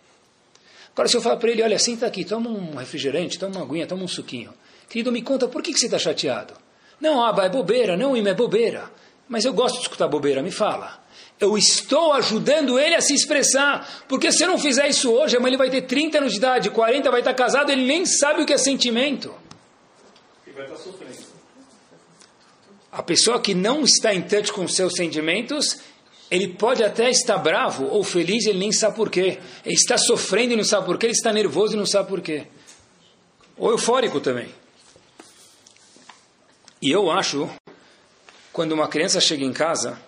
Agora, se eu falar para ele, olha, senta aqui, toma um refrigerante, toma uma aguinha, toma um suquinho. Querido, me conta, por que, que você está chateado? Não, Abba, é bobeira. Não, Ima, é bobeira. Mas eu gosto de escutar bobeira, me fala. eu estou ajudando ele a se expressar. Porque se eu não fizer isso hoje, amanhã ele vai ter 30 anos de idade, 40, vai estar casado, ele nem sabe o que é sentimento. E vai estar sofrendo. A pessoa que não está em touch com seus sentimentos, ele pode até estar bravo ou feliz, ele nem sabe por quê. Ele está sofrendo e não sabe por quê, ele está nervoso e não sabe por quê. Ou eufórico também. E eu acho, quando uma criança chega em casa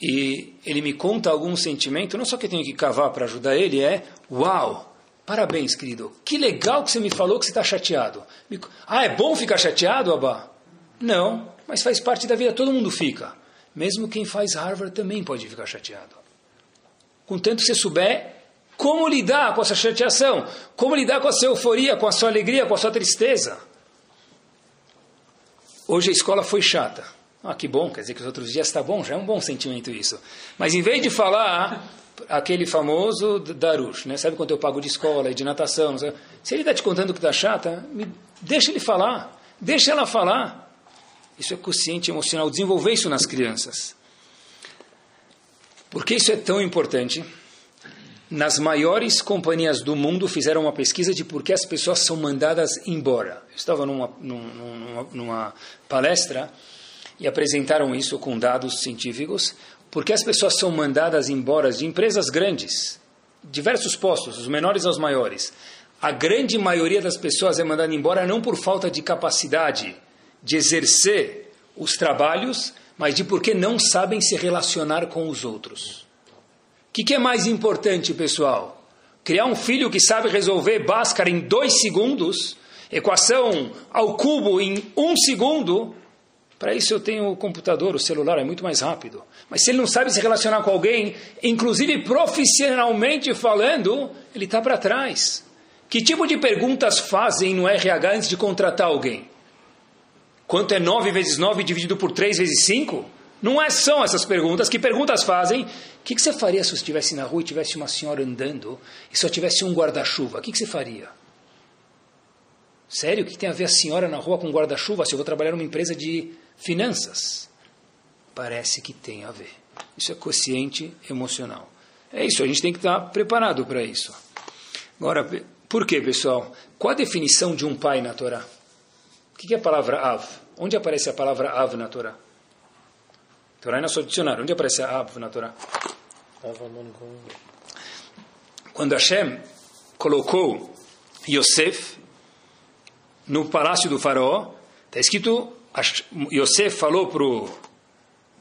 e ele me conta algum sentimento, não só que eu tenho que cavar para ajudar ele, é uau, parabéns, querido, que legal que você me falou que você está chateado. Ah, é bom ficar chateado, Abba? Não, mas faz parte da vida, todo mundo fica. Mesmo quem faz Harvard também pode ficar chateado. Contanto que você souber como lidar com essa chateação, como lidar com a sua euforia, com a sua alegria, com a sua tristeza. Hoje a escola foi chata. Ah, que bom, quer dizer que os outros dias está bom, já é um bom sentimento isso. Mas em vez de falar aquele famoso Darush, né? sabe quanto eu pago de escola e de natação? Se ele está te contando que está chata, me, deixa ele falar, deixa ela falar. Isso é consciente emocional, desenvolver isso nas crianças. Por que isso é tão importante? Nas maiores companhias do mundo fizeram uma pesquisa de por que as pessoas são mandadas embora. Eu estava numa, numa, numa palestra e apresentaram isso com dados científicos. Por que as pessoas são mandadas embora de empresas grandes, diversos postos, os menores aos maiores. A grande maioria das pessoas é mandada embora não por falta de capacidade de exercer os trabalhos, mas de porque não sabem se relacionar com os outros. O que, que, é mais importante, pessoal? Criar um filho que sabe resolver Bhaskara em dois segundos, equação ao cubo em um segundo. Para isso eu tenho o computador, o celular é muito mais rápido. Mas se ele não sabe se relacionar com alguém, inclusive profissionalmente falando, ele está para trás. Que tipo de perguntas fazem no RH antes de contratar alguém? Quanto é 9 vezes 9 dividido por 3 vezes 5? Não é, são essas perguntas. Que perguntas fazem? O que, que você faria se você estivesse na rua e tivesse uma senhora andando e só tivesse um guarda-chuva? O que, que você faria? Sério? O que tem a ver a senhora na rua com guarda-chuva se eu vou trabalhar numa empresa de finanças? Parece que tem a ver. Isso é consciente emocional. É isso, a gente tem que estar preparado para isso. Agora, por quê, pessoal? Qual a definição de um pai na Torá? O que é a palavra Av? Onde aparece a palavra Av na Torá? Torá é nosso dicionário. Onde aparece a Av na Torá? Quando Hashem colocou Yosef no palácio do faraó, está escrito, Yosef falou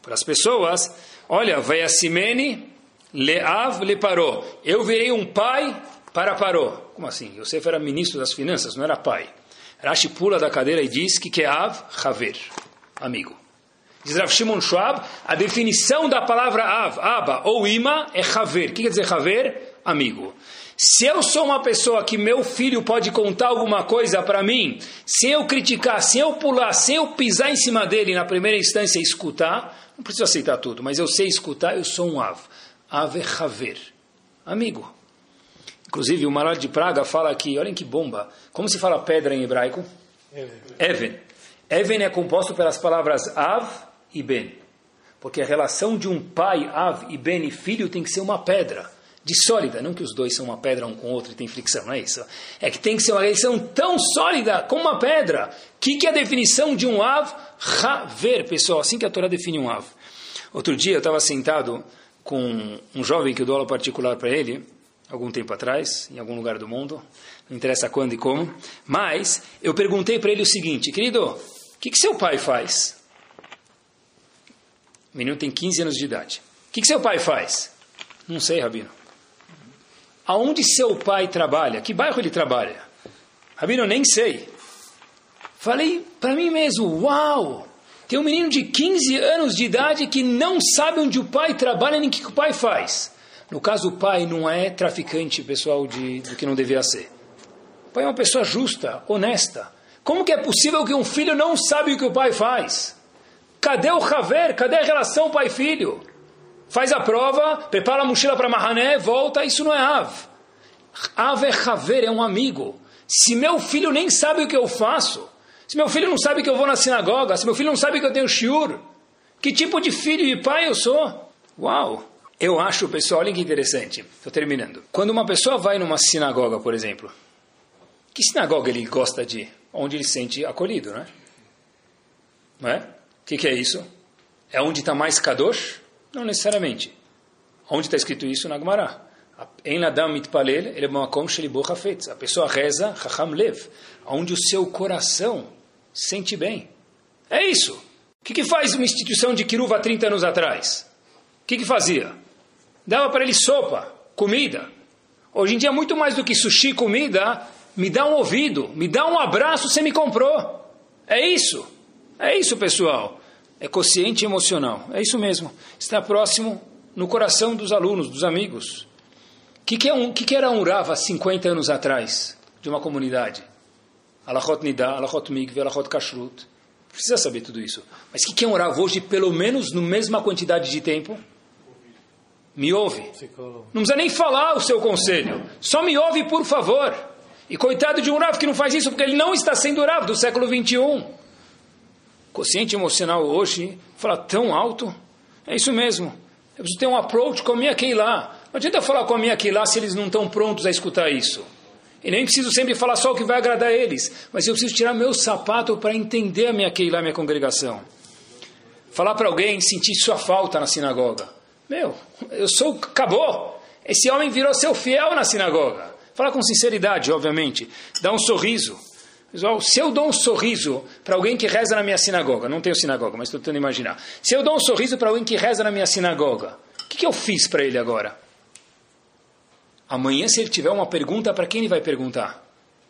para as pessoas, olha, vai a Simene, Leav le parou. Eu virei um pai para parou. Como assim? Yosef era ministro das finanças, não era pai. Rashi pula da cadeira e diz que que é Av, Haver, amigo. Diz Rav Shimon Schwab, a definição da palavra Av, Aba ou Ima é Haver. O que quer dizer Haver? Amigo. Se eu sou uma pessoa que meu filho pode contar alguma coisa para mim, sem eu criticar, sem eu pular, sem eu pisar em cima dele na primeira instância e escutar, não preciso aceitar tudo, mas eu sei escutar, eu sou um Av. Ave Haver. Amigo. Inclusive, o Maral de Praga fala aqui, olhem que bomba. Como se fala pedra em hebraico? Even. Even é composto pelas palavras Av e Ben. Porque a relação de um pai, Av, e Ben e filho tem que ser uma pedra. De sólida, não que os dois são uma pedra um com o outro e tem fricção, não é isso. É que tem que ser uma relação tão sólida como uma pedra. O que, que é a definição de um Av? Haver, pessoal, assim que a Torá define um Av. Outro dia eu estava sentado com um jovem que eu dou aula particular para ele, algum tempo atrás, em algum lugar do mundo, não interessa quando e como, mas eu perguntei para ele o seguinte, querido, o que, que seu pai faz? O menino tem 15 anos de idade. O que, que seu pai faz? Não sei, Rabino. Aonde seu pai trabalha? Que bairro ele trabalha? Rabino, nem sei. Falei para mim mesmo, uau! Tem um menino de 15 anos de idade que não sabe onde o pai trabalha nem o que o pai faz. No caso, o pai não é traficante, pessoal, de, do que não devia ser. O pai é uma pessoa justa, honesta. Como que é possível que um filho não sabe o que o pai faz? Cadê o haver? Cadê a relação pai-filho? Faz a prova, prepara a mochila para Mahané, volta, isso não é Av. Av é haver, é um amigo. Se meu filho nem sabe o que eu faço, se meu filho não sabe que eu vou na sinagoga, se meu filho não sabe que eu tenho shiur, que tipo de filho e pai eu sou? Uau! Eu acho, pessoal, olha que interessante. Estou terminando. Quando uma pessoa vai numa sinagoga, por exemplo, que sinagoga ele gosta de? Onde ele se sente acolhido, né? Não é? O que, que é isso? É onde está mais kadosh? Não necessariamente. Onde está escrito isso na Gemara? Em Ladam mitpalel, ele é. A pessoa reza chacham lev, onde o seu coração sente bem. É isso. O que, que faz uma instituição de Kiruva 30 anos atrás? O que, que fazia? Dava para ele sopa, comida. Hoje em dia, muito mais do que sushi comida, me dá um ouvido, me dá um abraço, você me comprou. É isso. É isso, pessoal. É consciente emocional. É isso mesmo. Está próximo no coração dos alunos, dos amigos. O que, que, é um, que, que era um Rav há 50 anos atrás de uma comunidade? Alachot Nida, Alachot Mikve, Alachot Kashrut. Precisa saber tudo isso. Mas o que, que é um Rav hoje, pelo menos na mesma quantidade de tempo? Me ouve. Não precisa nem falar o seu conselho. Só me ouve, por favor. E coitado de um Rav que não faz isso porque ele não está sendo Rav do século 21. Consciente emocional hoje, fala tão alto. É isso mesmo. Eu preciso ter um approach com a minha Keilah. Não adianta falar com a minha Keilah se eles não estão prontos a escutar isso. E nem preciso sempre falar só o que vai agradar eles. Mas eu preciso tirar meu sapato para entender a minha a minha congregação. Falar para alguém, sentir sua falta na sinagoga. Meu, eu sou. Acabou. Esse homem virou seu fiel na sinagoga. Fala com sinceridade, obviamente. Dá um sorriso. Se eu dou um sorriso para alguém que reza na minha sinagoga, não tenho sinagoga, mas estou tentando imaginar. Se eu dou um sorriso para alguém que reza na minha sinagoga, o que, que eu fiz para ele agora? Amanhã, se ele tiver uma pergunta, para quem ele vai perguntar?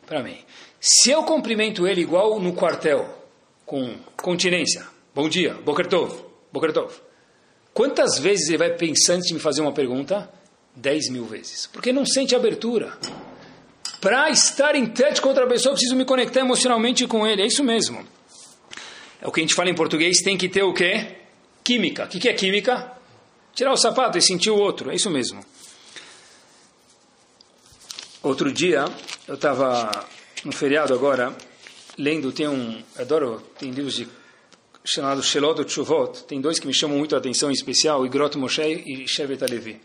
Para mim. Se eu cumprimento ele igual no quartel, com continência, bom dia, Boker Tov, Boker Tov. Quantas vezes ele vai pensar antes de me fazer uma pergunta? Dez mil vezes. Porque não sente abertura. Para estar em tete contra a pessoa, eu preciso me conectar emocionalmente com ele. É isso mesmo. É o que a gente fala em português, tem que ter o quê? Química. O que é química? Tirar o sapato e sentir o outro. É isso mesmo. Outro dia, eu estava no feriado agora, lendo, tem um, adoro, tem livros de chamado Shelot Chuvot, tem dois que me chamam muito a atenção em especial, Igrot Moshe e Shevet Alevi.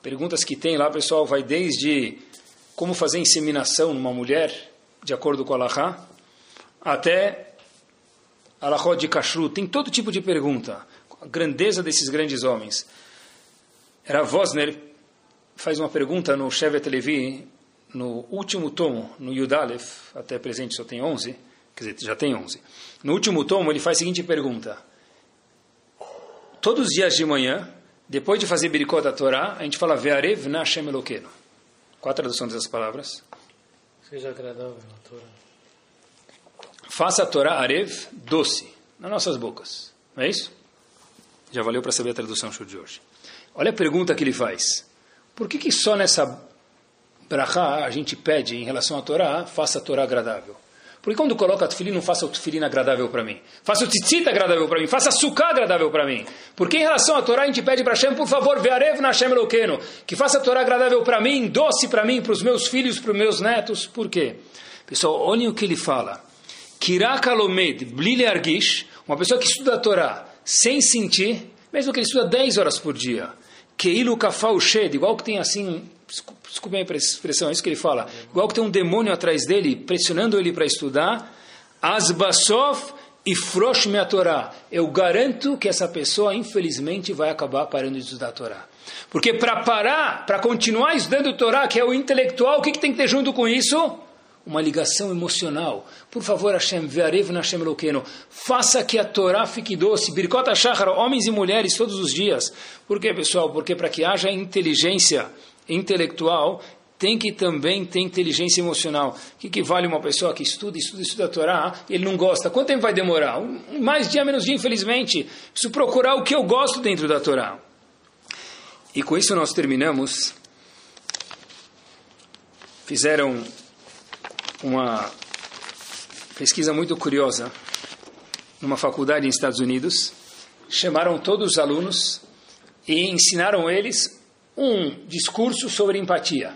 Perguntas que tem lá, pessoal, vai desde como fazer inseminação numa mulher, de acordo com a Allahá, até Alahot de Kashrut, tem todo tipo de pergunta, a grandeza desses grandes homens. Era Vosner faz uma pergunta no Shevet Levi, no último tomo, no Yudalef, até presente só tem 11, quer dizer, já tem 11. No último tomo, ele faz a seguinte pergunta: Todos os dias de manhã, depois de fazer Birikot da Torá, a gente fala Ve'arev na Hashem Eloqueno. Qual a tradução dessas palavras? Seja agradável a Torá. Faça a Torá Arev doce, nas nossas bocas. Não é isso? Já valeu para saber a tradução de hoje. Olha a pergunta que ele faz. Por que, que só nessa brachá a gente pede em relação à Torá, faça a Torá agradável? Porque quando coloca tefilim, não faça o tefilim agradável para mim. Faça o tzitzit agradável para mim. Faça sukkah agradável para mim. Porque em relação à Torá, a gente pede para Hashem, por favor, ve'arev na Hashem Eloqueno. Que faça a Torá agradável para mim, doce para mim, para os meus filhos, para os meus netos. Por quê? Pessoal, olhem o que ele fala. Kirak alomed blile argish, uma pessoa que estuda a Torá sem sentir, mesmo que ele estuda 10 horas por dia. Keilu kafau shed, igual que tem assim desculpem a expressão, é isso que ele fala, igual que tem um demônio atrás dele, pressionando ele para estudar, Asbasof e Frosh a Torá. Eu garanto que essa pessoa, infelizmente, vai acabar parando de estudar a Torá. Porque para parar, para continuar estudando a Torá, que é o intelectual, o que, que tem que ter junto com isso? Uma ligação emocional. Por favor, Hashem, ve'arev Hashem Eloqueno, faça que a Torá fique doce. Birkota Shachar, homens e mulheres, todos os dias. Por quê, pessoal? Porque para que haja inteligência intelectual tem que também ter inteligência emocional. O que, que vale uma pessoa que estuda, estuda, estuda a Torá ele não gosta? Quanto tempo vai demorar? Mais dia, menos dia, infelizmente. Preciso procurar o que eu gosto dentro da Torá. E com isso nós terminamos. Fizeram uma pesquisa muito curiosa numa faculdade nos Estados Unidos. Chamaram todos os alunos e ensinaram eles um discurso sobre empatia.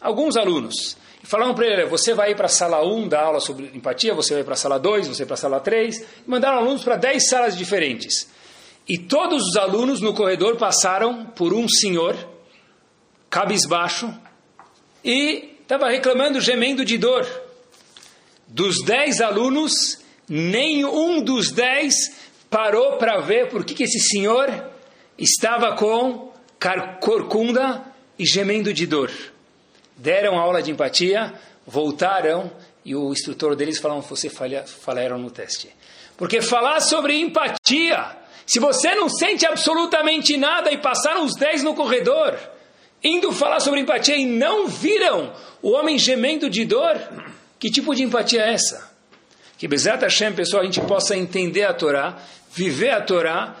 Alguns alunos. Falaram para ele, você vai para a sala 1 da aula sobre empatia, você vai para a sala 2, você vai para a sala 3. E mandaram alunos para 10 salas diferentes. E todos os alunos no corredor passaram por um senhor, cabisbaixo, e estava reclamando, gemendo de dor. Dos dez alunos, nenhum dos dez parou para ver por que, que esse senhor estava com corcunda e gemendo de dor. Deram aula de empatia, voltaram e o instrutor deles falou: você falha, falaram no teste. Porque falar sobre empatia, se você não sente absolutamente nada e passaram os dez no corredor, indo falar sobre empatia e não viram o homem gemendo de dor, que tipo de empatia é essa? Que Bezat Hashem, pessoal, a gente possa entender a Torá, viver a Torá,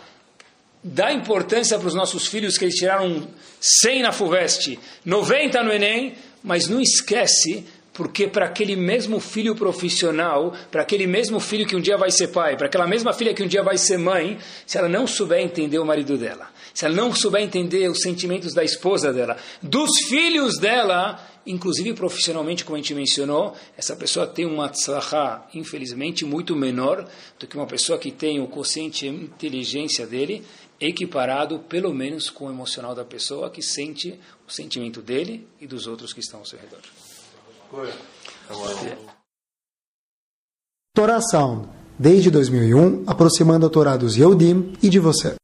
dar importância para os nossos filhos que eles tiraram 100 na FUVEST, 90 no Enem, mas não esquece porque para aquele mesmo filho profissional, para aquele mesmo filho que um dia vai ser pai, para aquela mesma filha que um dia vai ser mãe, se ela não souber entender o marido dela, se ela não souber entender os sentimentos da esposa dela, dos filhos dela, inclusive profissionalmente, como a gente mencionou, essa pessoa tem uma tzlachá, infelizmente, muito menor do que uma pessoa que tem o consciente inteligência dele equiparado, pelo menos, com o emocional da pessoa que sente o sentimento dele e dos outros que estão ao seu redor. Torá Sound, desde 2001, aproximando a Torá dos Yehudim e de você.